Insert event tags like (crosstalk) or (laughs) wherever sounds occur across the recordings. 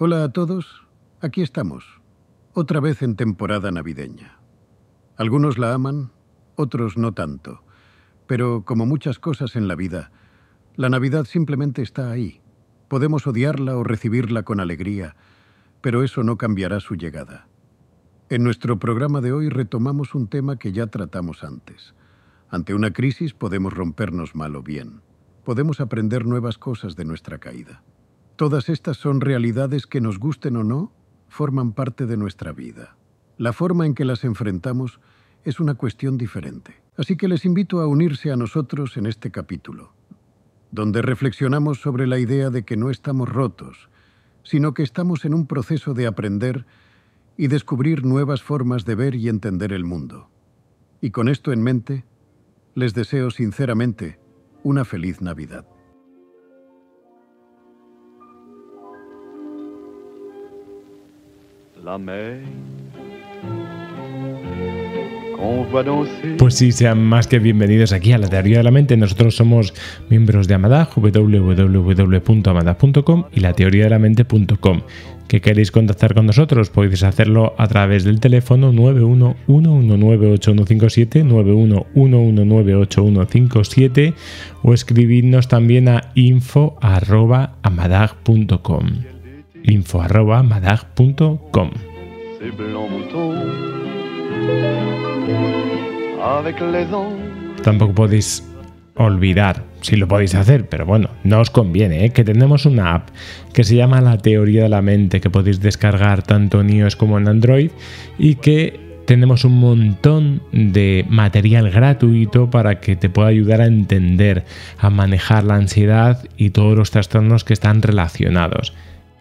Hola a todos, aquí estamos, otra vez en temporada navideña. Algunos la aman, otros no tanto, pero como muchas cosas en la vida, la Navidad simplemente está ahí. Podemos odiarla o recibirla con alegría, pero eso no cambiará su llegada. En nuestro programa de hoy retomamos un tema que ya tratamos antes. Ante una crisis podemos rompernos mal o bien. Podemos aprender nuevas cosas de nuestra caída. Todas estas son realidades que nos gusten o no, forman parte de nuestra vida. La forma en que las enfrentamos es una cuestión diferente. Así que les invito a unirse a nosotros en este capítulo, donde reflexionamos sobre la idea de que no estamos rotos, sino que estamos en un proceso de aprender y descubrir nuevas formas de ver y entender el mundo. Y con esto en mente, les deseo sinceramente una feliz Navidad. Pues sí, sean más que bienvenidos aquí a la teoría de la mente. Nosotros somos miembros de Amadag, www.amadag.com y la teoría de la mente.com. ¿Qué queréis contactar con nosotros? Podéis hacerlo a través del teléfono 911198157, 911198157 o escribirnos también a info.amadag.com info.madag.com. Tampoco podéis olvidar, si lo podéis hacer, pero bueno, no os conviene, ¿eh? que tenemos una app que se llama La Teoría de la Mente, que podéis descargar tanto en iOS como en Android y que tenemos un montón de material gratuito para que te pueda ayudar a entender, a manejar la ansiedad y todos los trastornos que están relacionados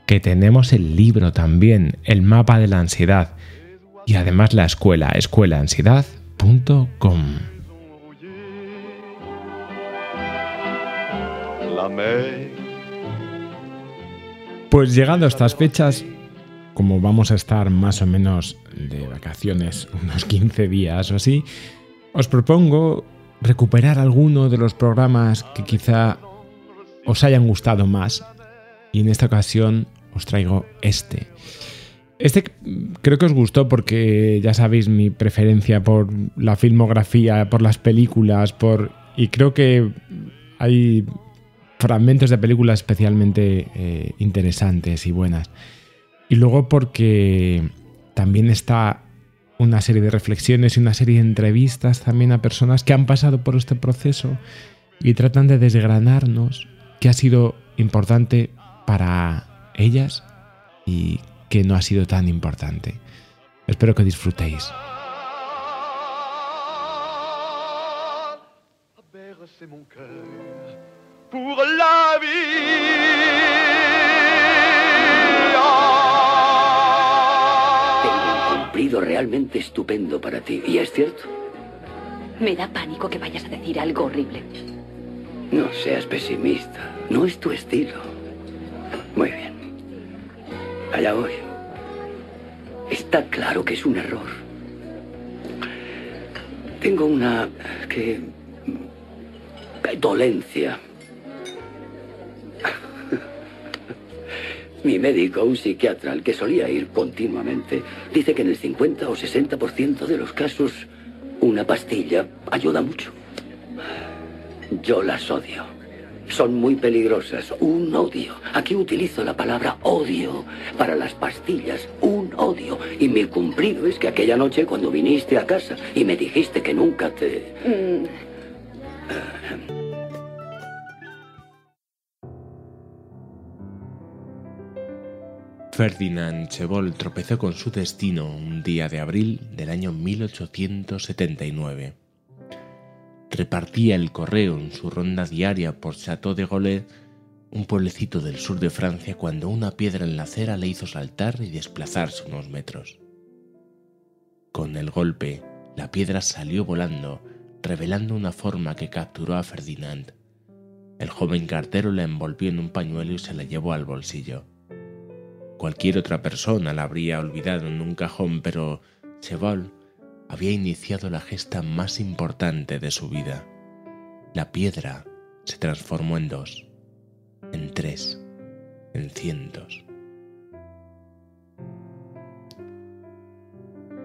que tenemos el libro también, el mapa de la ansiedad y además la escuela, escuelaansiedad.com. Pues llegando a estas fechas, como vamos a estar más o menos de vacaciones unos 15 días o así, os propongo recuperar alguno de los programas que quizá os hayan gustado más y en esta ocasión os traigo este. Este creo que os gustó porque ya sabéis mi preferencia por la filmografía, por las películas, por y creo que hay fragmentos de películas especialmente eh, interesantes y buenas. Y luego porque también está una serie de reflexiones y una serie de entrevistas también a personas que han pasado por este proceso y tratan de desgranarnos qué ha sido importante para ellas y que no ha sido tan importante. Espero que disfrutéis. Tengo un cumplido realmente estupendo para ti, ¿y es cierto? Me da pánico que vayas a decir algo horrible. No seas pesimista, no es tu estilo. Muy bien. Allá voy. Está claro que es un error. Tengo una... que... dolencia. Mi médico, un psiquiatra al que solía ir continuamente, dice que en el 50 o 60% de los casos una pastilla ayuda mucho. Yo las odio. Son muy peligrosas. Un odio. Aquí utilizo la palabra odio para las pastillas. Un odio. Y mi cumplido es que aquella noche cuando viniste a casa y me dijiste que nunca te... Mm. Ferdinand Chevol tropezó con su destino un día de abril del año 1879 repartía el correo en su ronda diaria por Château de Gaulle, un pueblecito del sur de Francia, cuando una piedra en la acera le hizo saltar y desplazarse unos metros. Con el golpe, la piedra salió volando, revelando una forma que capturó a Ferdinand. El joven cartero la envolvió en un pañuelo y se la llevó al bolsillo. Cualquier otra persona la habría olvidado en un cajón, pero Cheval había iniciado la gesta más importante de su vida. La piedra se transformó en dos, en tres, en cientos.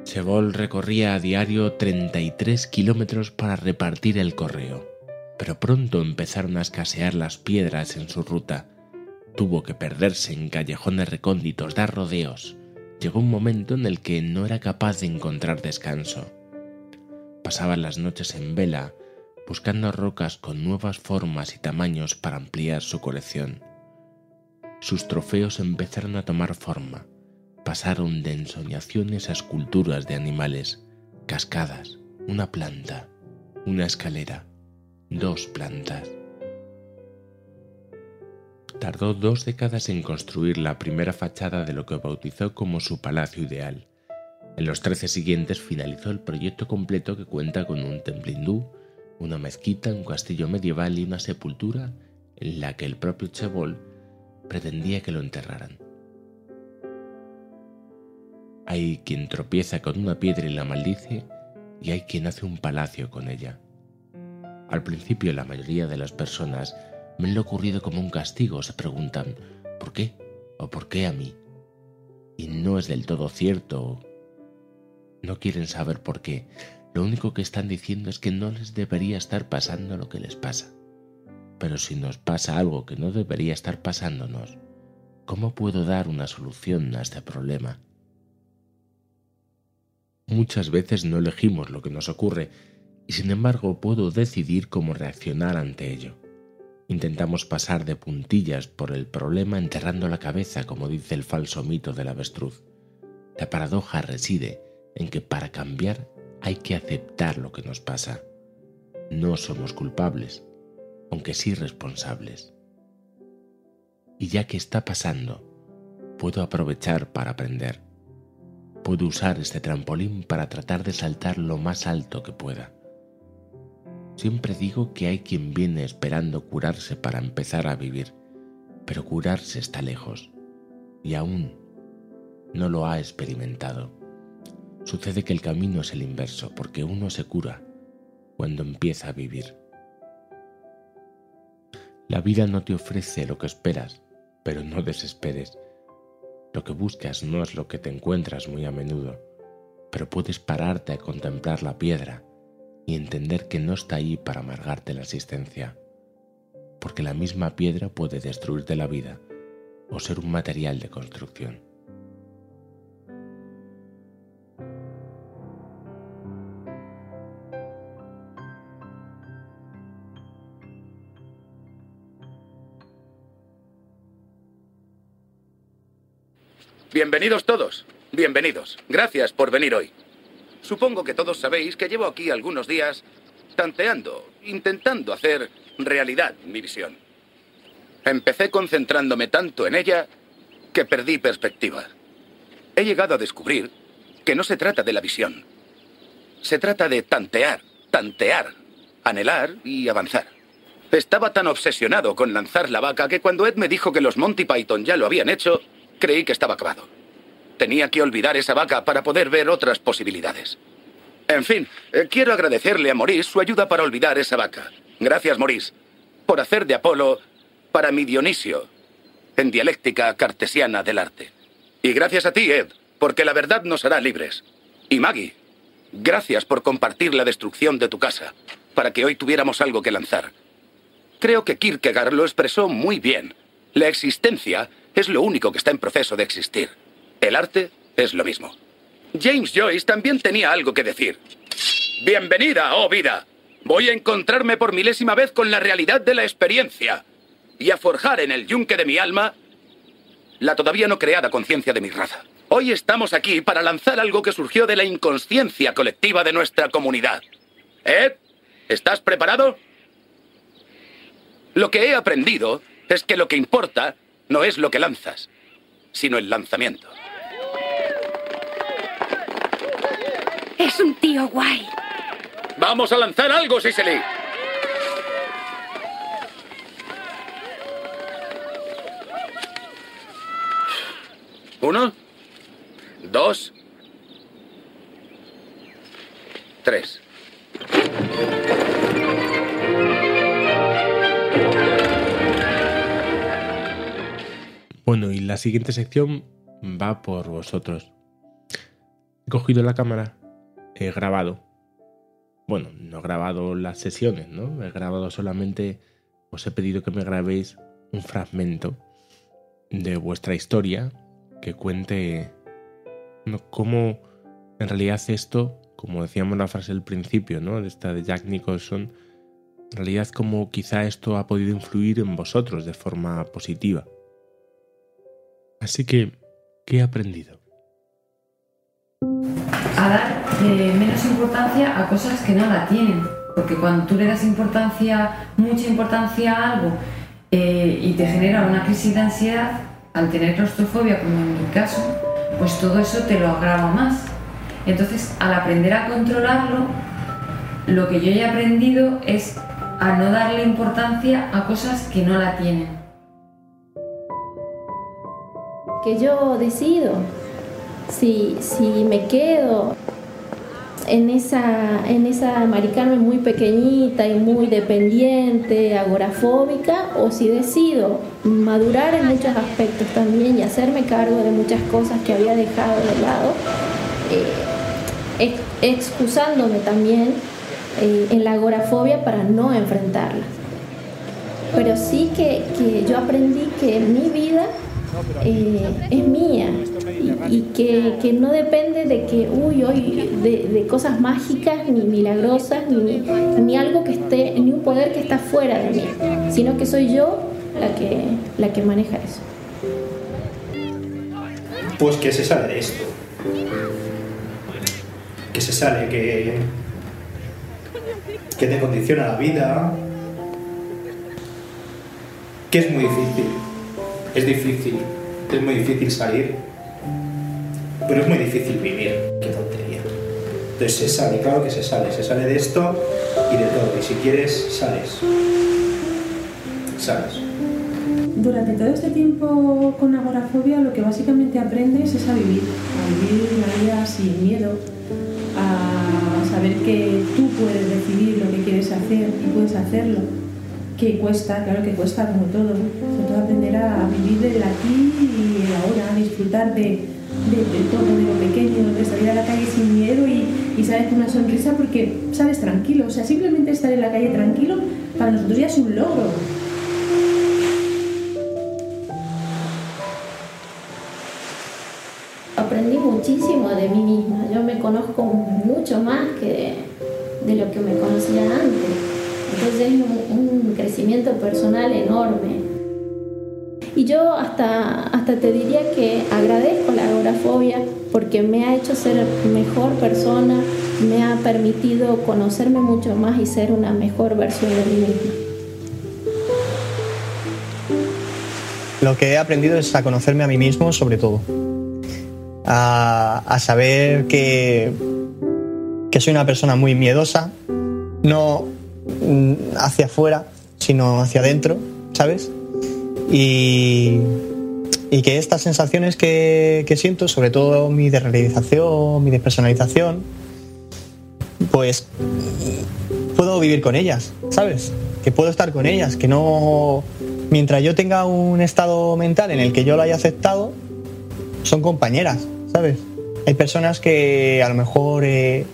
Chevol recorría a diario 33 kilómetros para repartir el correo, pero pronto empezaron a escasear las piedras en su ruta. Tuvo que perderse en callejones recónditos, dar rodeos, Llegó un momento en el que no era capaz de encontrar descanso. Pasaba las noches en vela, buscando rocas con nuevas formas y tamaños para ampliar su colección. Sus trofeos empezaron a tomar forma pasaron de ensoñaciones a esculturas de animales, cascadas, una planta, una escalera, dos plantas. Tardó dos décadas en construir la primera fachada de lo que bautizó como su palacio ideal. En los trece siguientes finalizó el proyecto completo que cuenta con un templo hindú, una mezquita, un castillo medieval y una sepultura en la que el propio Chebol pretendía que lo enterraran. Hay quien tropieza con una piedra y la maldice, y hay quien hace un palacio con ella. Al principio la mayoría de las personas me lo ocurrido como un castigo, se preguntan, ¿por qué? ¿O por qué a mí? Y no es del todo cierto. No quieren saber por qué. Lo único que están diciendo es que no les debería estar pasando lo que les pasa. Pero si nos pasa algo que no debería estar pasándonos, ¿cómo puedo dar una solución a este problema? Muchas veces no elegimos lo que nos ocurre y sin embargo puedo decidir cómo reaccionar ante ello. Intentamos pasar de puntillas por el problema enterrando la cabeza, como dice el falso mito del avestruz. La paradoja reside en que para cambiar hay que aceptar lo que nos pasa. No somos culpables, aunque sí responsables. Y ya que está pasando, puedo aprovechar para aprender Puedo usar este trampolín para tratar de saltar lo más alto que pueda. Siempre digo que hay quien viene esperando curarse para empezar a vivir, pero curarse está lejos y aún no lo ha experimentado. Sucede que el camino es el inverso, porque uno se cura cuando empieza a vivir. La vida no te ofrece lo que esperas, pero no desesperes. Lo que buscas no es lo que te encuentras muy a menudo, pero puedes pararte a contemplar la piedra y entender que no está ahí para amargarte la existencia, porque la misma piedra puede destruirte la vida o ser un material de construcción. Bienvenidos todos. Bienvenidos. Gracias por venir hoy. Supongo que todos sabéis que llevo aquí algunos días tanteando, intentando hacer realidad mi visión. Empecé concentrándome tanto en ella que perdí perspectiva. He llegado a descubrir que no se trata de la visión. Se trata de tantear, tantear, anhelar y avanzar. Estaba tan obsesionado con lanzar la vaca que cuando Ed me dijo que los Monty Python ya lo habían hecho, Creí que estaba acabado. Tenía que olvidar esa vaca para poder ver otras posibilidades. En fin, eh, quiero agradecerle a Maurice su ayuda para olvidar esa vaca. Gracias, Maurice, por hacer de Apolo para mi Dionisio, en dialéctica cartesiana del arte. Y gracias a ti, Ed, porque la verdad nos hará libres. Y Maggie, gracias por compartir la destrucción de tu casa, para que hoy tuviéramos algo que lanzar. Creo que Kierkegaard lo expresó muy bien. La existencia es lo único que está en proceso de existir. El arte es lo mismo. James Joyce también tenía algo que decir. Bienvenida, oh vida. Voy a encontrarme por milésima vez con la realidad de la experiencia y a forjar en el yunque de mi alma la todavía no creada conciencia de mi raza. Hoy estamos aquí para lanzar algo que surgió de la inconsciencia colectiva de nuestra comunidad. ¿Ed? ¿Estás preparado? Lo que he aprendido es que lo que importa no es lo que lanzas, sino el lanzamiento. Es un tío guay. Vamos a lanzar algo, Sicily. Uno, dos, tres. Bueno, y la siguiente sección va por vosotros. cogido la cámara, he grabado. Bueno, no he grabado las sesiones, ¿no? He grabado solamente, os he pedido que me grabéis un fragmento de vuestra historia que cuente cómo en realidad esto, como decíamos en la frase del principio, ¿no? De esta de Jack Nicholson, en realidad cómo quizá esto ha podido influir en vosotros de forma positiva. Así que, ¿qué he aprendido? A dar eh, menos importancia a cosas que no la tienen. Porque cuando tú le das importancia, mucha importancia a algo, eh, y te genera una crisis de ansiedad, al tener claustrofobia, como en mi caso, pues todo eso te lo agrava más. Entonces, al aprender a controlarlo, lo que yo he aprendido es a no darle importancia a cosas que no la tienen. Que yo decido si, si me quedo en esa, en esa maricarme muy pequeñita y muy dependiente, agorafóbica, o si decido madurar en muchos aspectos también y hacerme cargo de muchas cosas que había dejado de lado, eh, excusándome también eh, en la agorafobia para no enfrentarla. Pero sí que, que yo aprendí que mi vida eh, es mía y, que, que, no depende de que, uy, hoy, de, de, cosas mágicas, ni milagrosas, ni, ni algo que esté, ni un poder que está fuera de mí, sino que soy yo la que, la que maneja eso. Pues que se sale de esto. Que se sale, que, que te condiciona la vida, que es muy difícil. Es difícil, es muy difícil salir pero es muy difícil vivir. Qué tontería. Entonces se sale, claro que se sale, se sale de esto y de todo. Y si quieres, sales. Sales. Durante todo este tiempo con agorafobia lo que básicamente aprendes es a vivir, a vivir una vida sin miedo, a saber que tú puedes decidir lo que quieres hacer y puedes hacerlo, que cuesta, claro que cuesta como todo, sobre todo aprender a vivir del aquí y el ahora, a disfrutar de, todo, de lo pequeño, de salir a la calle sin miedo y, y sales con una sonrisa porque sales tranquilo. O sea, simplemente estar en la calle tranquilo para nosotros ya es un logro. Aprendí muchísimo de mí misma. Yo me conozco mucho más que de, lo que me conocía antes. Entonces es un crecimiento personal enorme. Y yo hasta, hasta te diría que agradezco la agorafobia porque me ha hecho ser mejor persona, me ha permitido conocerme mucho más y ser una mejor versión de mí misma. Lo que he aprendido es a conocerme a mí mismo sobre todo. A, a saber que, que soy una persona muy miedosa, no hacia afuera, sino hacia adentro, ¿sabes? Y, y que estas sensaciones que, que, siento, sobre todo mi desrealización, mi despersonalización, pues puedo vivir con ellas, ¿sabes? Que puedo estar con ellas, que no... Mientras yo tenga un estado mental en el que yo lo haya aceptado, son compañeras, ¿sabes? Hay personas que a lo mejor, eh,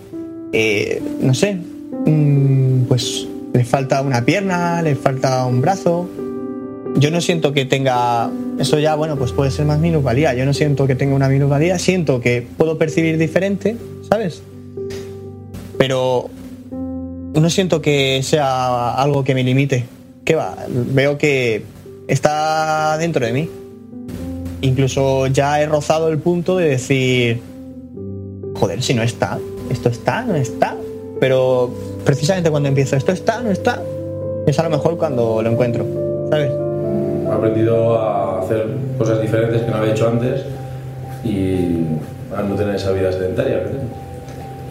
eh, no sé, mm, pues les falta una pierna, les falta un brazo, yo no siento que tenga, eso ya, bueno, pues puede ser más minusvalía, yo no siento que tenga una minusvalía, siento que puedo percibir diferente, ¿sabes? Pero no siento que sea algo que me limite. ¿Qué va? Veo que está dentro de mí. Incluso ya he rozado el punto de decir, joder, si no está, esto está, no está. Pero precisamente cuando empiezo, esto está, no está, es a lo mejor cuando lo encuentro, ¿sabes? He aprendido a hacer cosas diferentes que no había hecho antes y a no tener esa vida sedentaria.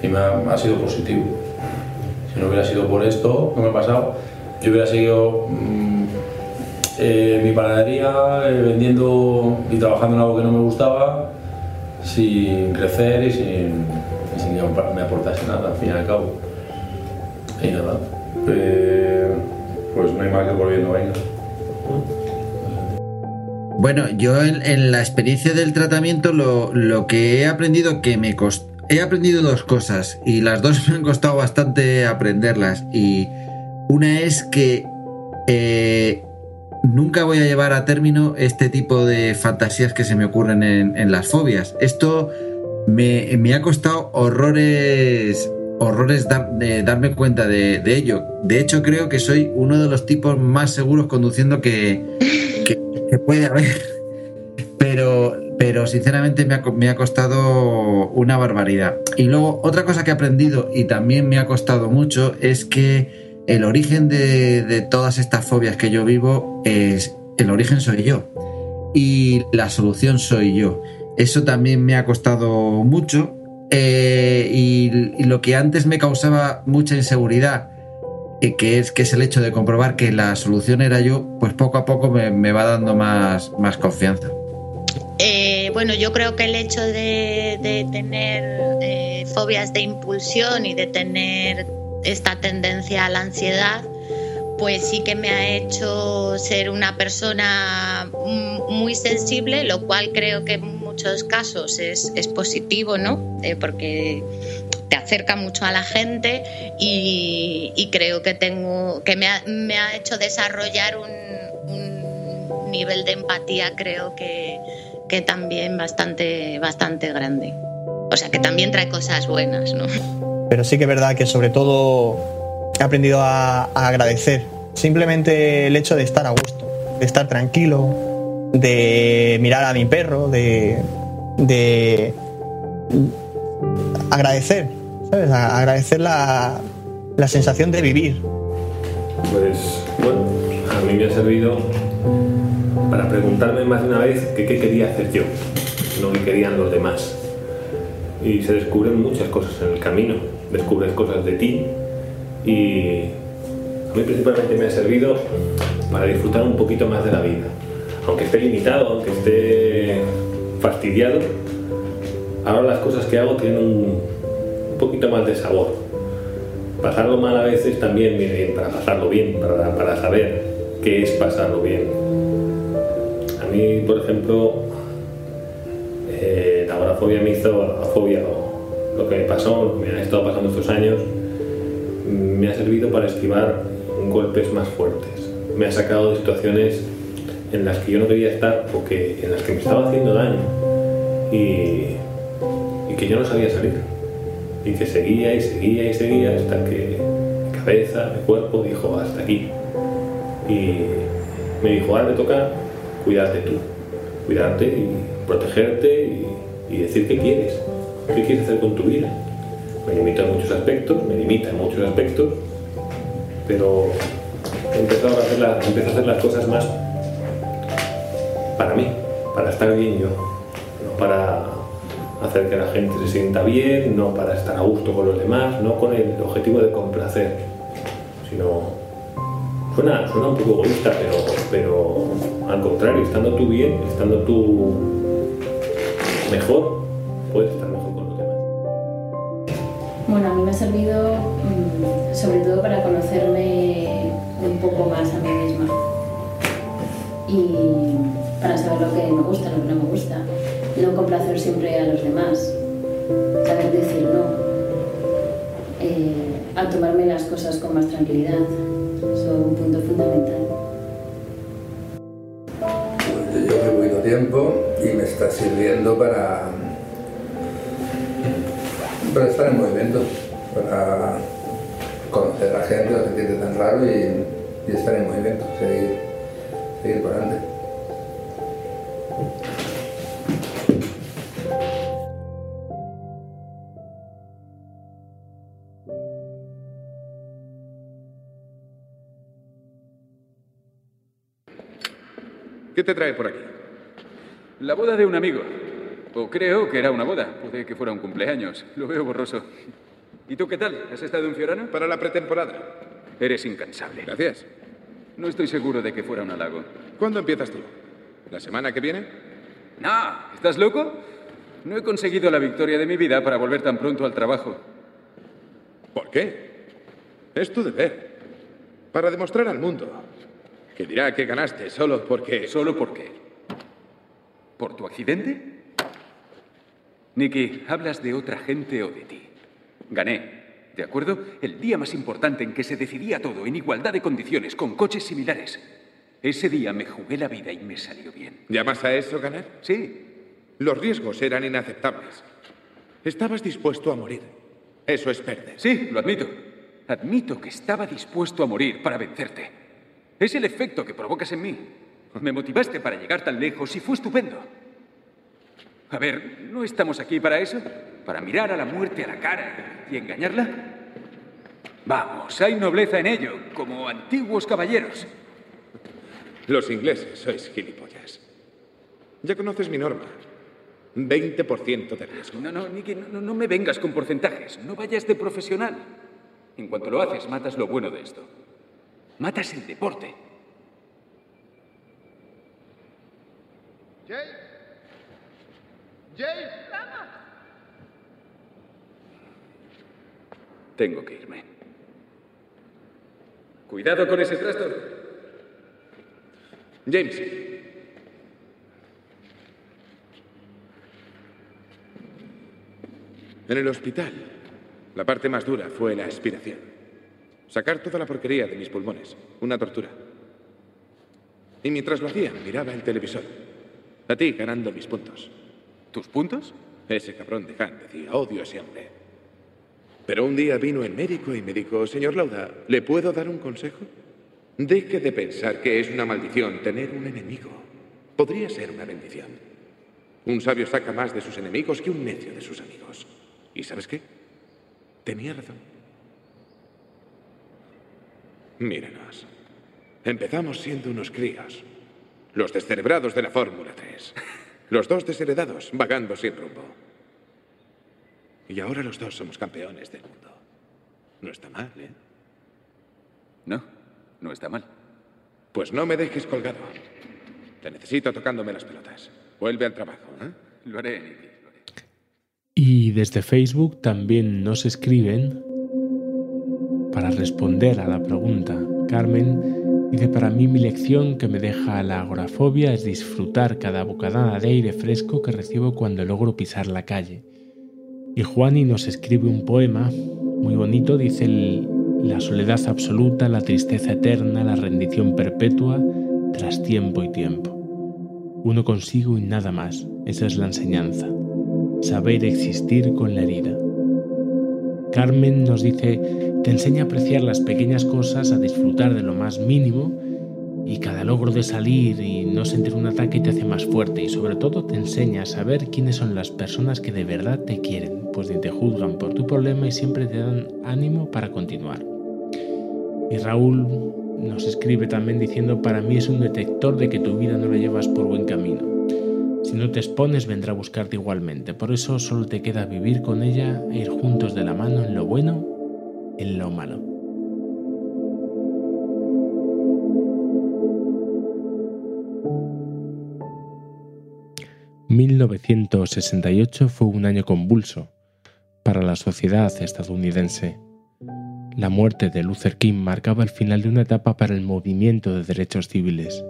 Y me ha, sido positivo. Si no hubiera sido por esto que me ha pasado, yo hubiera seguido mmm, eh, mi panadería eh, vendiendo y trabajando en algo que no me gustaba sin crecer y sin, y que me aportase nada, al fin y al cabo. Y nada, eh, pues no hay más que volviendo, venga. Bueno, yo en, la experiencia del tratamiento lo, que he aprendido que me costó, he aprendido dos cosas y las dos (laughs) me han costado bastante aprenderlas. Y una es que eh, nunca voy a llevar a término este tipo de fantasías que se me ocurren en, las fobias. Esto me, ha costado horrores, horrores de darme cuenta de, ello. De hecho, creo que soy uno de los tipos más seguros conduciendo que puede haber pero, pero sinceramente me ha, costado una barbaridad. Y luego, otra cosa que he aprendido y también me ha costado mucho es que el origen de, todas estas fobias que yo vivo es el origen soy yo y la solución soy yo. Eso también me ha costado mucho eh, y, lo que antes me causaba mucha inseguridad, eh, que, es, que es el hecho de comprobar que la solución era yo, pues poco a poco me, me va dando más, más confianza. Eh, bueno, yo creo que el hecho de, tener eh, fobias de impulsión y de tener esta tendencia a la ansiedad, pues sí que me ha hecho ser una persona muy sensible, lo cual creo que en muchos casos es, positivo, ¿no? Eh, porque te acerca mucho a la gente y, creo que tengo que me ha, hecho desarrollar un nivel de empatía, creo que, que también bastante, bastante grande. O sea, que también trae cosas buenas, ¿no? Pero sí que es verdad que sobre todo he aprendido a, agradecer. Simplemente el hecho de estar a gusto, de estar tranquilo, de mirar a mi perro, de, de agradecer, ¿sabes? agradecer la, la sensación de vivir. Pues bueno, a mí me ha servido para preguntarme más de una vez qué quería hacer yo, no qué querían los demás. Y se descubren muchas cosas en el camino, descubres cosas de ti y a mí principalmente me ha servido para disfrutar un poquito más de la vida. Aunque esté limitado, aunque esté fastidiado, ahora las cosas que hago tienen un, poquito más de sabor. Pasarlo mal a veces también viene bien para pasarlo bien, para, para saber qué es pasarlo bien a mí, por ejemplo, eh, la agorafobia me hizo, agorafobia, lo que me pasó, me ha estado pasando estos años, me ha servido para esquivar golpes más fuertes. Me ha sacado de situaciones en las que yo no quería estar o que, en las que me estaba haciendo daño y que yo no sabía salir. Y que seguía y seguía y seguía hasta que mi cabeza, mi cuerpo dijo hasta aquí. Y me dijo, ahora me toca cuidarte tú, cuidarte y protegerte y, decir qué quieres, qué quieres hacer con tu vida. Me limita en muchos aspectos, me limita en muchos aspectos, pero he empezado a hacer, a hacer las cosas más para mí, para estar bien yo, no para hacer que la gente se sienta bien, no para estar a gusto con los demás, no con el objetivo de complacer, sino Suena, un poco egoísta, pero, pero al contrario, estando tú bien, estando tú mejor, puedes estar mejor con los demás. Bueno, a mí me ha servido mm, sobre todo para conocerme un poco más a mí misma y para saber lo que me gusta, lo que no me gusta, no complacer siempre a los demás, saber decir no, eh, a tomarme las cosas con más tranquilidad son un punto fundamental. Yo llevo mucho tiempo y me está sirviendo para, para estar en movimiento, para conocer a gente, sentirte tan raro y, y, estar en movimiento, seguir, seguir por adelante. ¿Qué te trae por aquí? La boda de un amigo. O creo que era una boda. Puede que fuera un cumpleaños. Lo veo borroso. ¿Y tú qué tal? ¿Has estado en Fiorano? Para la pretemporada. Eres incansable. Gracias. No estoy seguro de que fuera un halago. ¿Cuándo empiezas tú? ¿La semana que viene? No, ¿estás loco? No he conseguido la victoria de mi vida para volver tan pronto al trabajo. ¿Por qué? Es tu deber. Para demostrar al mundo que dirá que ganaste solo porque... ¿Solo por qué? ¿Por tu accidente? Nicky, hablas de otra gente o de ti. Gané, ¿de acuerdo? El día más importante en que se decidía todo en igualdad de condiciones, con coches similares. Ese día me jugué la vida y me salió bien. ¿Llamas a eso ganar? Sí. Los riesgos eran inaceptables. Estabas dispuesto a morir. Eso es perder. Sí, lo admito. Admito que estaba dispuesto a morir para vencerte. Es el efecto que provocas en mí. Me motivaste para llegar tan lejos y fue estupendo. A ver, ¿no estamos aquí para eso? ¿Para mirar a la muerte a la cara y engañarla? Vamos, hay nobleza en ello, como antiguos caballeros. Los ingleses sois gilipollas. Ya conoces mi norma. 20% de riesgo. No, no, Nicky, no, no me vengas con porcentajes. No vayas de profesional. En cuanto lo haces, matas lo bueno de esto. Matas el deporte. Jay. Jay. Tengo que irme. Cuidado con ese trasto. James. En el hospital, la parte más dura fue la expiración. Sacar toda la porquería de mis pulmones. Una tortura. Y mientras lo hacía, miraba el televisor. A ti ganando mis puntos. ¿Tus puntos? Ese cabrón de Han decía, odio a ese hombre. Pero un día vino el médico y me dijo, señor Lauda, ¿le puedo dar un consejo? Deje de pensar que es una maldición tener un enemigo. Podría ser una bendición. Un sabio saca más de sus enemigos que un necio de sus amigos. ¿Y sabes qué? Tenía razón. Mírenos. Empezamos siendo unos críos. Los descerebrados de la Fórmula 3. Los dos desheredados, vagando sin rumbo. Y ahora los dos somos campeones del mundo. No está mal, ¿eh? No, no está mal. Pues no me dejes colgado. Te necesito tocándome las pelotas. Vuelve al trabajo, ¿eh? Lo haré, Nicky. Y desde Facebook también nos escriben para responder a la pregunta. Carmen dice, para mí mi lección que me deja la agorafobia es disfrutar cada bocanada de aire fresco que recibo cuando logro pisar la calle. Y Juani nos escribe un poema muy bonito, dice la soledad absoluta, la tristeza eterna, la rendición perpetua tras tiempo y tiempo. Uno consigo y nada más, esa es la enseñanza. Saber existir con la herida. Carmen nos dice, te enseña a apreciar las pequeñas cosas, a disfrutar de lo más mínimo y cada logro de salir y no sentir un ataque te hace más fuerte y sobre todo te enseña a saber quiénes son las personas que de verdad te quieren, pues ni te juzgan por tu problema y siempre te dan ánimo para continuar. Y Raúl nos escribe también diciendo, para mí es un detector de que tu vida no la llevas por buen camino. Si no te expones, vendrá a buscarte igualmente. Por eso solo te queda vivir con ella e ir juntos de la mano en lo bueno, en lo malo. ...1968 fue un año convulso para la sociedad estadounidense. La muerte de Luther King marcaba el final de una etapa para el movimiento de derechos civiles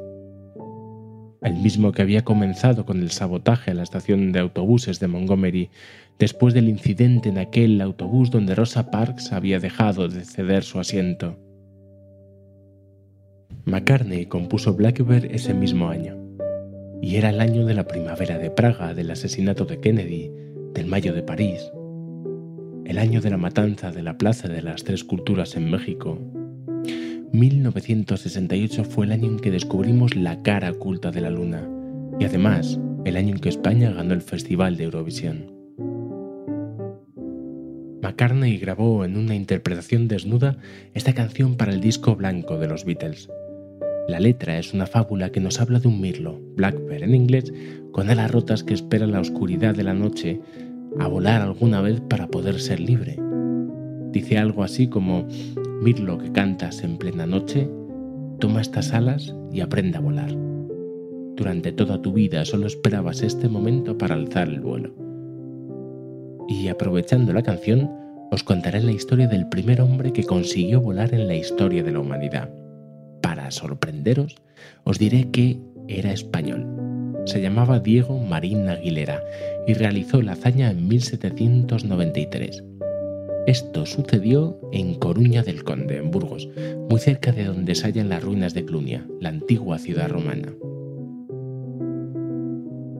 el mismo que había comenzado con el sabotaje a la estación de autobuses de Montgomery después del incidente en aquel autobús donde Rosa Parks había dejado de ceder su asiento. McCartney compuso Blackbird ese mismo año, y era el año de la primavera de Praga, del asesinato de Kennedy, del mayo de París, el año de la matanza de la Plaza de las Tres Culturas en México, 1968 fue el año en que descubrimos la cara oculta de la luna y además el año en que España ganó el Festival de Eurovisión. McCartney grabó en una interpretación desnuda esta canción para el disco blanco de los Beatles. La letra es una fábula que nos habla de un mirlo, Blackbird en inglés, con alas rotas que espera la oscuridad de la noche a volar alguna vez para poder ser libre. Dice algo así como, mirlo que cantas en plena noche, toma estas alas y aprende a volar. Durante toda tu vida solo esperabas este momento para alzar el vuelo. Y aprovechando la canción, os contaré la historia del primer hombre que consiguió volar en la historia de la humanidad. Para sorprenderos, os diré que era español. Se llamaba Diego Marín Aguilera y realizó la hazaña en 1793. Esto sucedió en Coruña del Conde, en Burgos, muy cerca de donde se hallan las ruinas de Clunia, la antigua ciudad romana.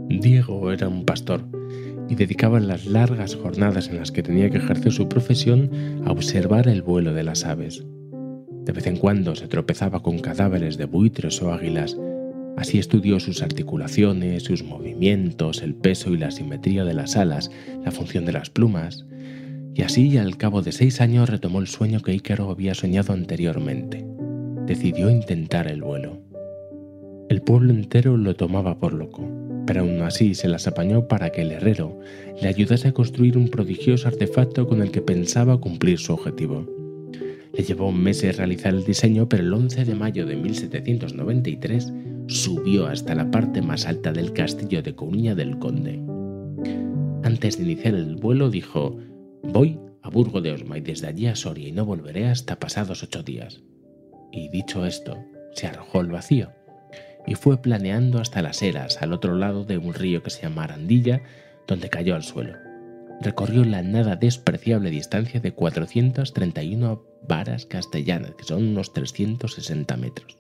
Diego era un pastor y dedicaba las largas jornadas en las que tenía que ejercer su profesión a observar el vuelo de las aves. De vez en cuando se tropezaba con cadáveres de buitres o águilas. Así estudió sus articulaciones, sus movimientos, el peso y la simetría de las alas, la función de las plumas, y así, al cabo de seis años, retomó el sueño que Ícaro había soñado anteriormente. Decidió intentar el vuelo. El pueblo entero lo tomaba por loco, pero aún así se las apañó para que el herrero le ayudase a construir un prodigioso artefacto con el que pensaba cumplir su objetivo. Le llevó meses realizar el diseño, pero el 11 de mayo de 1793 subió hasta la parte más alta del castillo de Coruña del Conde. Antes de iniciar el vuelo dijo, Voy a Burgo de Osma y desde allí a Soria y no volveré hasta pasados ocho días. Y dicho esto, se arrojó al vacío y fue planeando hasta las eras al otro lado de un río que se llama Arandilla, donde cayó al suelo. Recorrió la nada despreciable distancia de 431 varas castellanas, que son unos 360 metros.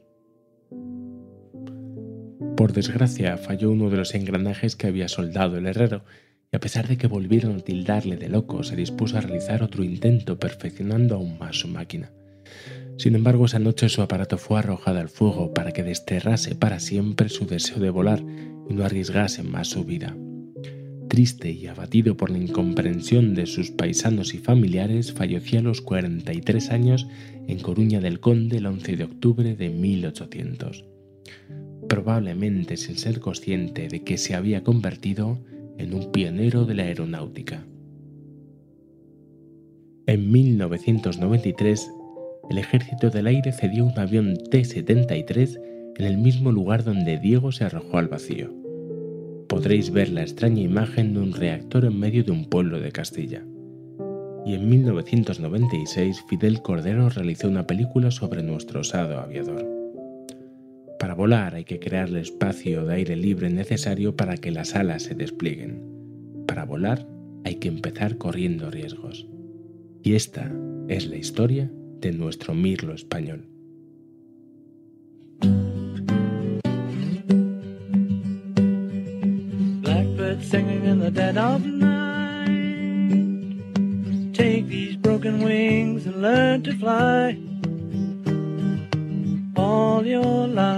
Por desgracia, falló uno de los engranajes que había soldado el herrero y a pesar de que volvieron a tildarle de loco, se dispuso a realizar otro intento, perfeccionando aún más su máquina. Sin embargo, esa noche su aparato fue arrojado al fuego para que desterrase para siempre su deseo de volar y no arriesgase más su vida. Triste y abatido por la incomprensión de sus paisanos y familiares, falleció a los 43 años en Coruña del Conde el 11 de octubre de 1800. Probablemente sin ser consciente de que se había convertido en un pionero de la aeronáutica. En 1993, el Ejército del Aire cedió un avión T-73 en el mismo lugar donde Diego se arrojó al vacío. Podréis ver la extraña imagen de un reactor en medio de un pueblo de Castilla. Y en 1996 Fidel Cordero realizó una película sobre nuestro osado aviador. Para volar hay que crear el espacio de aire libre necesario para que las alas se desplieguen. Para volar hay que empezar corriendo riesgos. Y esta es la historia de nuestro mirlo español. Blackbird singing in the dead of night. Take these broken wings and learn to fly. all your life.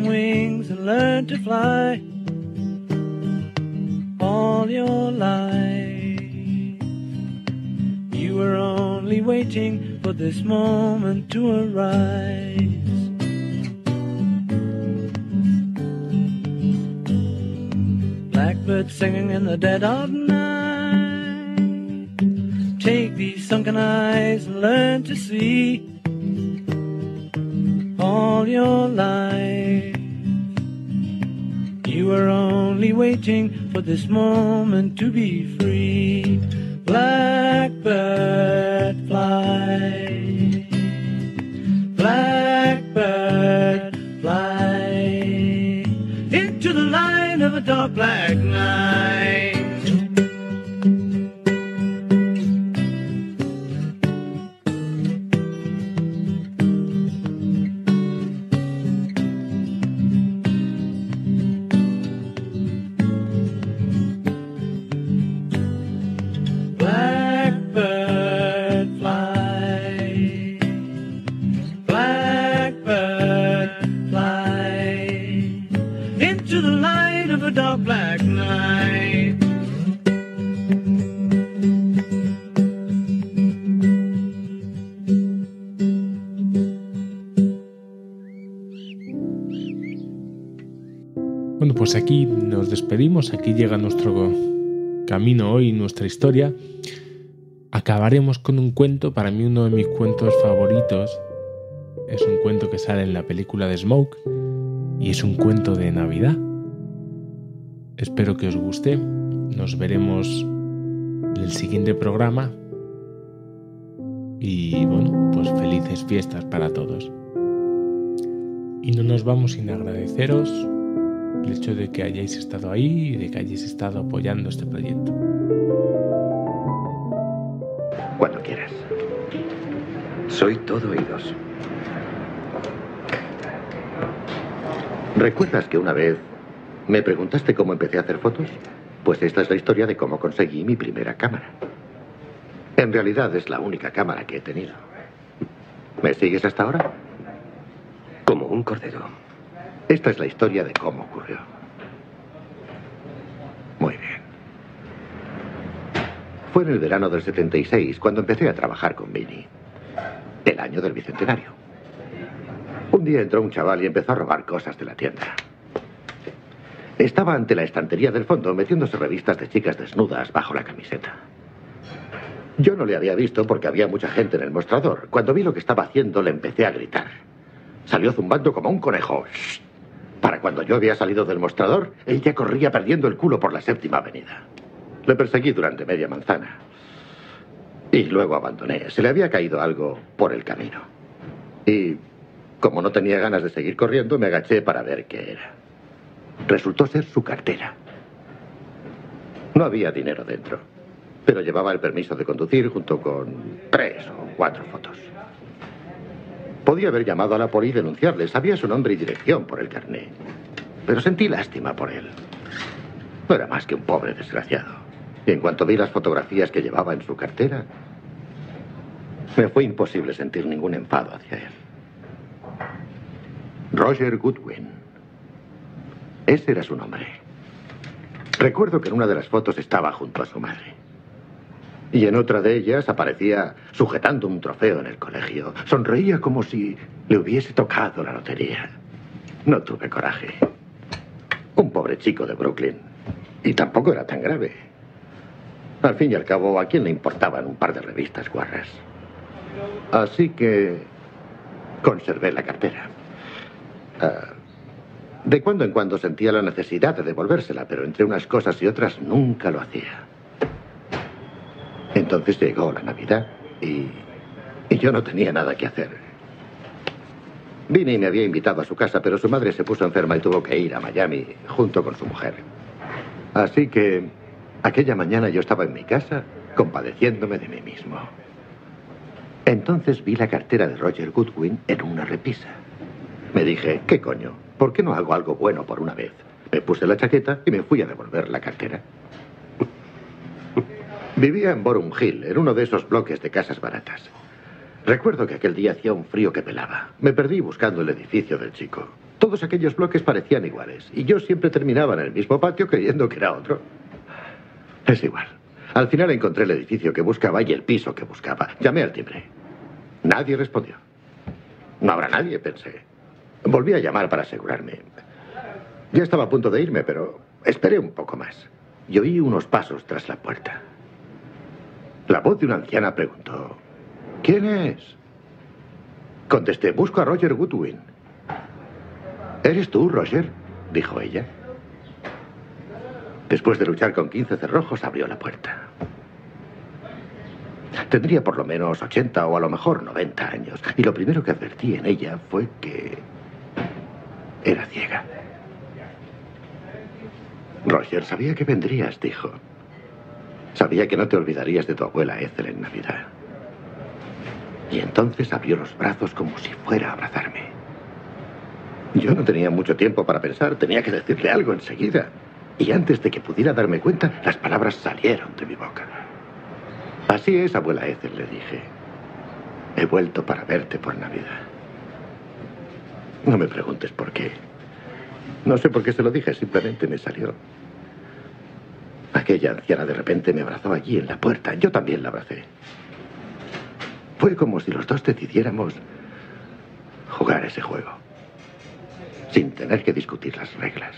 Wings and learn to fly all your life. You were only waiting for this moment to arise. Blackbird singing in the dead of night. Take these sunken eyes and learn to see all your life. You were only waiting for this moment to be free. Blackbird fly. Blackbird fly into the light of a dark black night. Bueno, pues aquí nos despedimos, aquí llega nuestro camino hoy, nuestra historia. Acabaremos con un cuento, para mí uno de mis cuentos favoritos. Es un cuento que sale en la película de Smoke y es un cuento de Navidad. Espero que os guste. Nos veremos en el siguiente programa. Y bueno, pues felices fiestas para todos. Y no nos vamos sin agradeceros el hecho de que hayáis estado ahí y de que hayáis estado apoyando este proyecto. Cuando quieras. Soy todo oídos. ¿Recuerdas que una vez me preguntaste cómo empecé a hacer fotos? Pues esta es la historia de cómo conseguí mi primera cámara. En realidad es la única cámara que he tenido. ¿Me sigues hasta ahora? Como un cordero. Esta es la historia de cómo ocurrió. Muy bien. Fue en el verano del 76 cuando empecé a trabajar con Vinny. El año del bicentenario. Un día entró un chaval y empezó a robar cosas de la tienda. Estaba ante la estantería del fondo metiéndose revistas de chicas desnudas bajo la camiseta. Yo no le había visto porque había mucha gente en el mostrador. Cuando vi lo que estaba haciendo le empecé a gritar. Salió zumbando como un conejo. ¡Shh! Para cuando yo había salido del mostrador, él ya corría perdiendo el culo por la séptima avenida. Le perseguí durante media manzana. Y luego abandoné. Se le había caído algo por el camino. Y como no tenía ganas de seguir corriendo, me agaché para ver qué era. Resultó ser su cartera. No había dinero dentro, pero llevaba el permiso de conducir junto con tres o cuatro fotos. Podía haber llamado a la poli y denunciarle. Sabía su nombre y dirección por el carné. Pero sentí lástima por él. No era más que un pobre desgraciado. Y en cuanto vi las fotografías que llevaba en su cartera, me fue imposible sentir ningún enfado hacia él. Roger Goodwin. Ese era su nombre. Recuerdo que en una de las fotos estaba junto a su madre. Y en otra de ellas aparecía sujetando un trofeo en el colegio. Sonreía como si le hubiese tocado la lotería. No tuve coraje. Un pobre chico de Brooklyn. Y tampoco era tan grave. Al fin y al cabo, ¿a quién le importaban un par de revistas guarras? Así que conservé la cartera. Ah, de cuando en cuando sentía la necesidad de devolvérsela, pero entre unas cosas y otras nunca lo hacía. Entonces llegó la Navidad y, y yo no tenía nada que hacer. Vinny me había invitado a su casa, pero su madre se puso enferma y tuvo que ir a Miami junto con su mujer. Así que aquella mañana yo estaba en mi casa compadeciéndome de mí mismo. Entonces vi la cartera de Roger Goodwin en una repisa. Me dije, ¿qué coño? ¿Por qué no hago algo bueno por una vez? Me puse la chaqueta y me fui a devolver la cartera. (laughs) Vivía en Borum Hill, en uno de esos bloques de casas baratas. Recuerdo que aquel día hacía un frío que pelaba. Me perdí buscando el edificio del chico. Todos aquellos bloques parecían iguales y yo siempre terminaba en el mismo patio creyendo que era otro. Es igual. Al final encontré el edificio que buscaba y el piso que buscaba. Llamé al timbre. Nadie respondió. No habrá nadie, pensé. Volví a llamar para asegurarme. Ya estaba a punto de irme, pero esperé un poco más. Y oí unos pasos tras la puerta. La voz de una anciana preguntó, ¿quién es? Contesté, busco a Roger Goodwin. ¿Eres tú, Roger? dijo ella. Después de luchar con 15 cerrojos, abrió la puerta. Tendría por lo menos 80 o a lo mejor 90 años. Y lo primero que advertí en ella fue que era ciega. Roger, sabía que vendrías, dijo. Sabía que no te olvidarías de tu abuela Ethel en Navidad. Y entonces abrió los brazos como si fuera a abrazarme. Yo no tenía mucho tiempo para pensar, tenía que decirle algo enseguida. Y antes de que pudiera darme cuenta, las palabras salieron de mi boca. Así es, abuela Ethel, le dije. He vuelto para verte por Navidad. No me preguntes por qué. No sé por qué se lo dije, simplemente me salió. Aquella anciana de repente me abrazó allí en la puerta. Yo también la abracé. Fue como si los dos decidiéramos jugar ese juego, sin tener que discutir las reglas.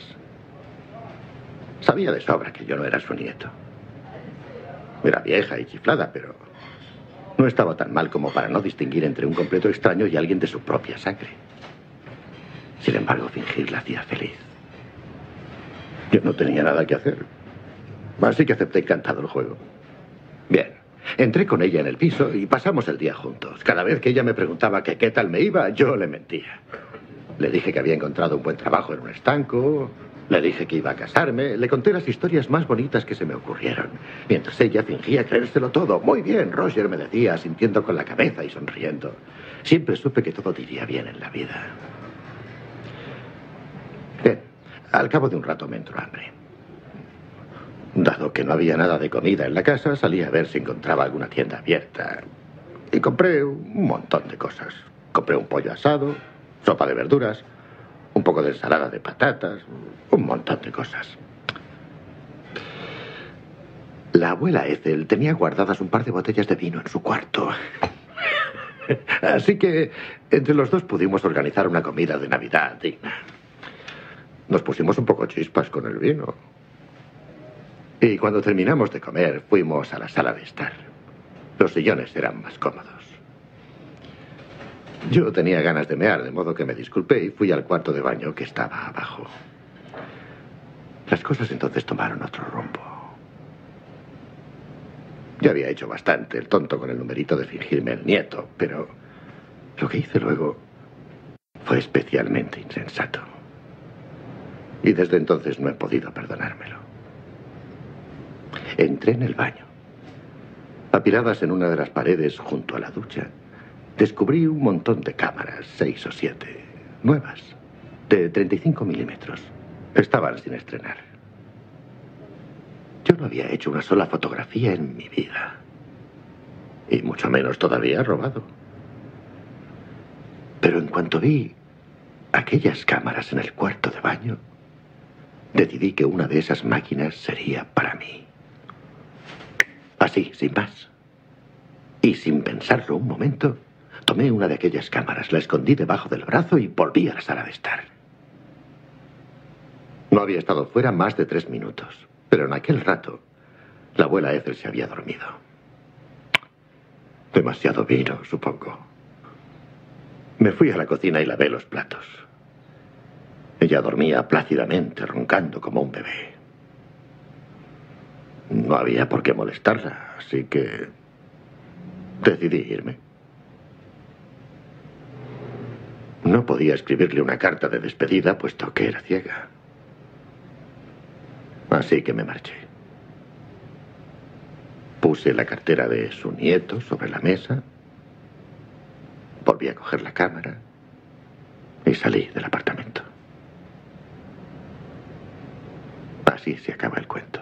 Sabía de sobra que yo no era su nieto. Era vieja y chiflada, pero no estaba tan mal como para no distinguir entre un completo extraño y alguien de su propia sangre. Sin embargo, fingir la hacía feliz. Yo no tenía nada que hacer. Así que acepté encantado el juego. Bien, entré con ella en el piso y pasamos el día juntos. Cada vez que ella me preguntaba qué tal me iba, yo le mentía. Le dije que había encontrado un buen trabajo en un estanco, le dije que iba a casarme, le conté las historias más bonitas que se me ocurrieron, mientras ella fingía creérselo todo. Muy bien, Roger me decía, sintiendo con la cabeza y sonriendo. Siempre supe que todo iría bien en la vida. Al cabo de un rato me entró hambre. Dado que no había nada de comida en la casa, salí a ver si encontraba alguna tienda abierta. Y compré un montón de cosas. Compré un pollo asado, sopa de verduras, un poco de ensalada de patatas, un montón de cosas. La abuela Ethel tenía guardadas un par de botellas de vino en su cuarto. (laughs) Así que entre los dos pudimos organizar una comida de Navidad digna. Nos pusimos un poco chispas con el vino. Y cuando terminamos de comer, fuimos a la sala de estar. Los sillones eran más cómodos. Yo tenía ganas de mear, de modo que me disculpé y fui al cuarto de baño que estaba abajo. Las cosas entonces tomaron otro rumbo. Ya había hecho bastante el tonto con el numerito de fingirme el nieto, pero lo que hice luego fue especialmente insensato. Y desde entonces no he podido perdonármelo. Entré en el baño. Apiladas en una de las paredes junto a la ducha, descubrí un montón de cámaras, seis o siete, nuevas, de 35 milímetros. Estaban sin estrenar. Yo no había hecho una sola fotografía en mi vida. Y mucho menos todavía robado. Pero en cuanto vi aquellas cámaras en el cuarto de baño, decidí que una de esas máquinas sería para mí. Así, sin más. Y sin pensarlo un momento, tomé una de aquellas cámaras, la escondí debajo del brazo y volví a la sala de estar. No había estado fuera más de tres minutos, pero en aquel rato la abuela Ethel se había dormido. Demasiado vino, supongo. Me fui a la cocina y lavé los platos. Ella dormía plácidamente, roncando como un bebé. No había por qué molestarla, así que decidí irme. No podía escribirle una carta de despedida puesto que era ciega. Así que me marché. Puse la cartera de su nieto sobre la mesa, volví a coger la cámara y salí del apartamento. Así se acaba el cuento.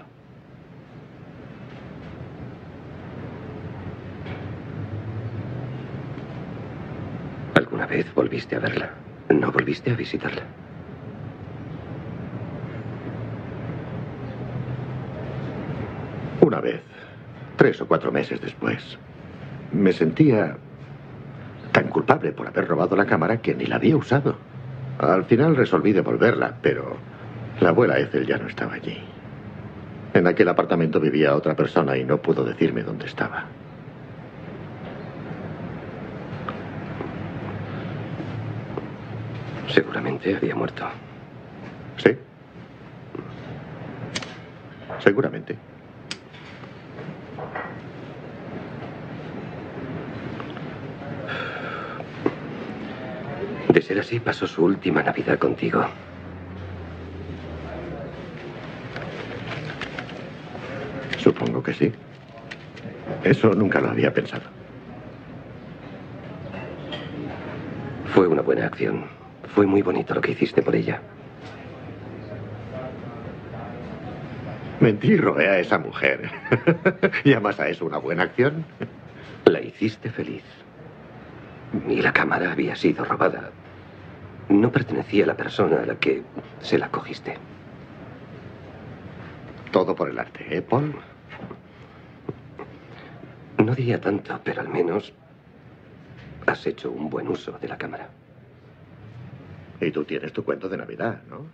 ¿Alguna vez volviste a verla? ¿No volviste a visitarla? Una vez, tres o cuatro meses después, me sentía tan culpable por haber robado la cámara que ni la había usado. Al final resolví devolverla, pero la abuela Ethel ya no estaba allí. En aquel apartamento vivía otra persona y no pudo decirme dónde estaba. Seguramente había muerto. ¿Sí? Seguramente. De ser así, pasó su última Navidad contigo. Supongo que sí. Eso nunca lo había pensado. Fue una buena acción. Fue muy bonito lo que hiciste por ella. Robé a esa mujer. (laughs) ¿Llamas a eso una buena acción? La hiciste feliz. Y la cámara había sido robada. No pertenecía a la persona a la que se la cogiste. Todo por el arte, ¿eh, Paul? No diría tanto, pero al menos has hecho un buen uso de la cámara. Y tú tienes tu cuento de Navidad, ¿no?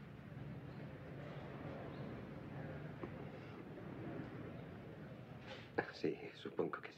Sí, supongo que sí.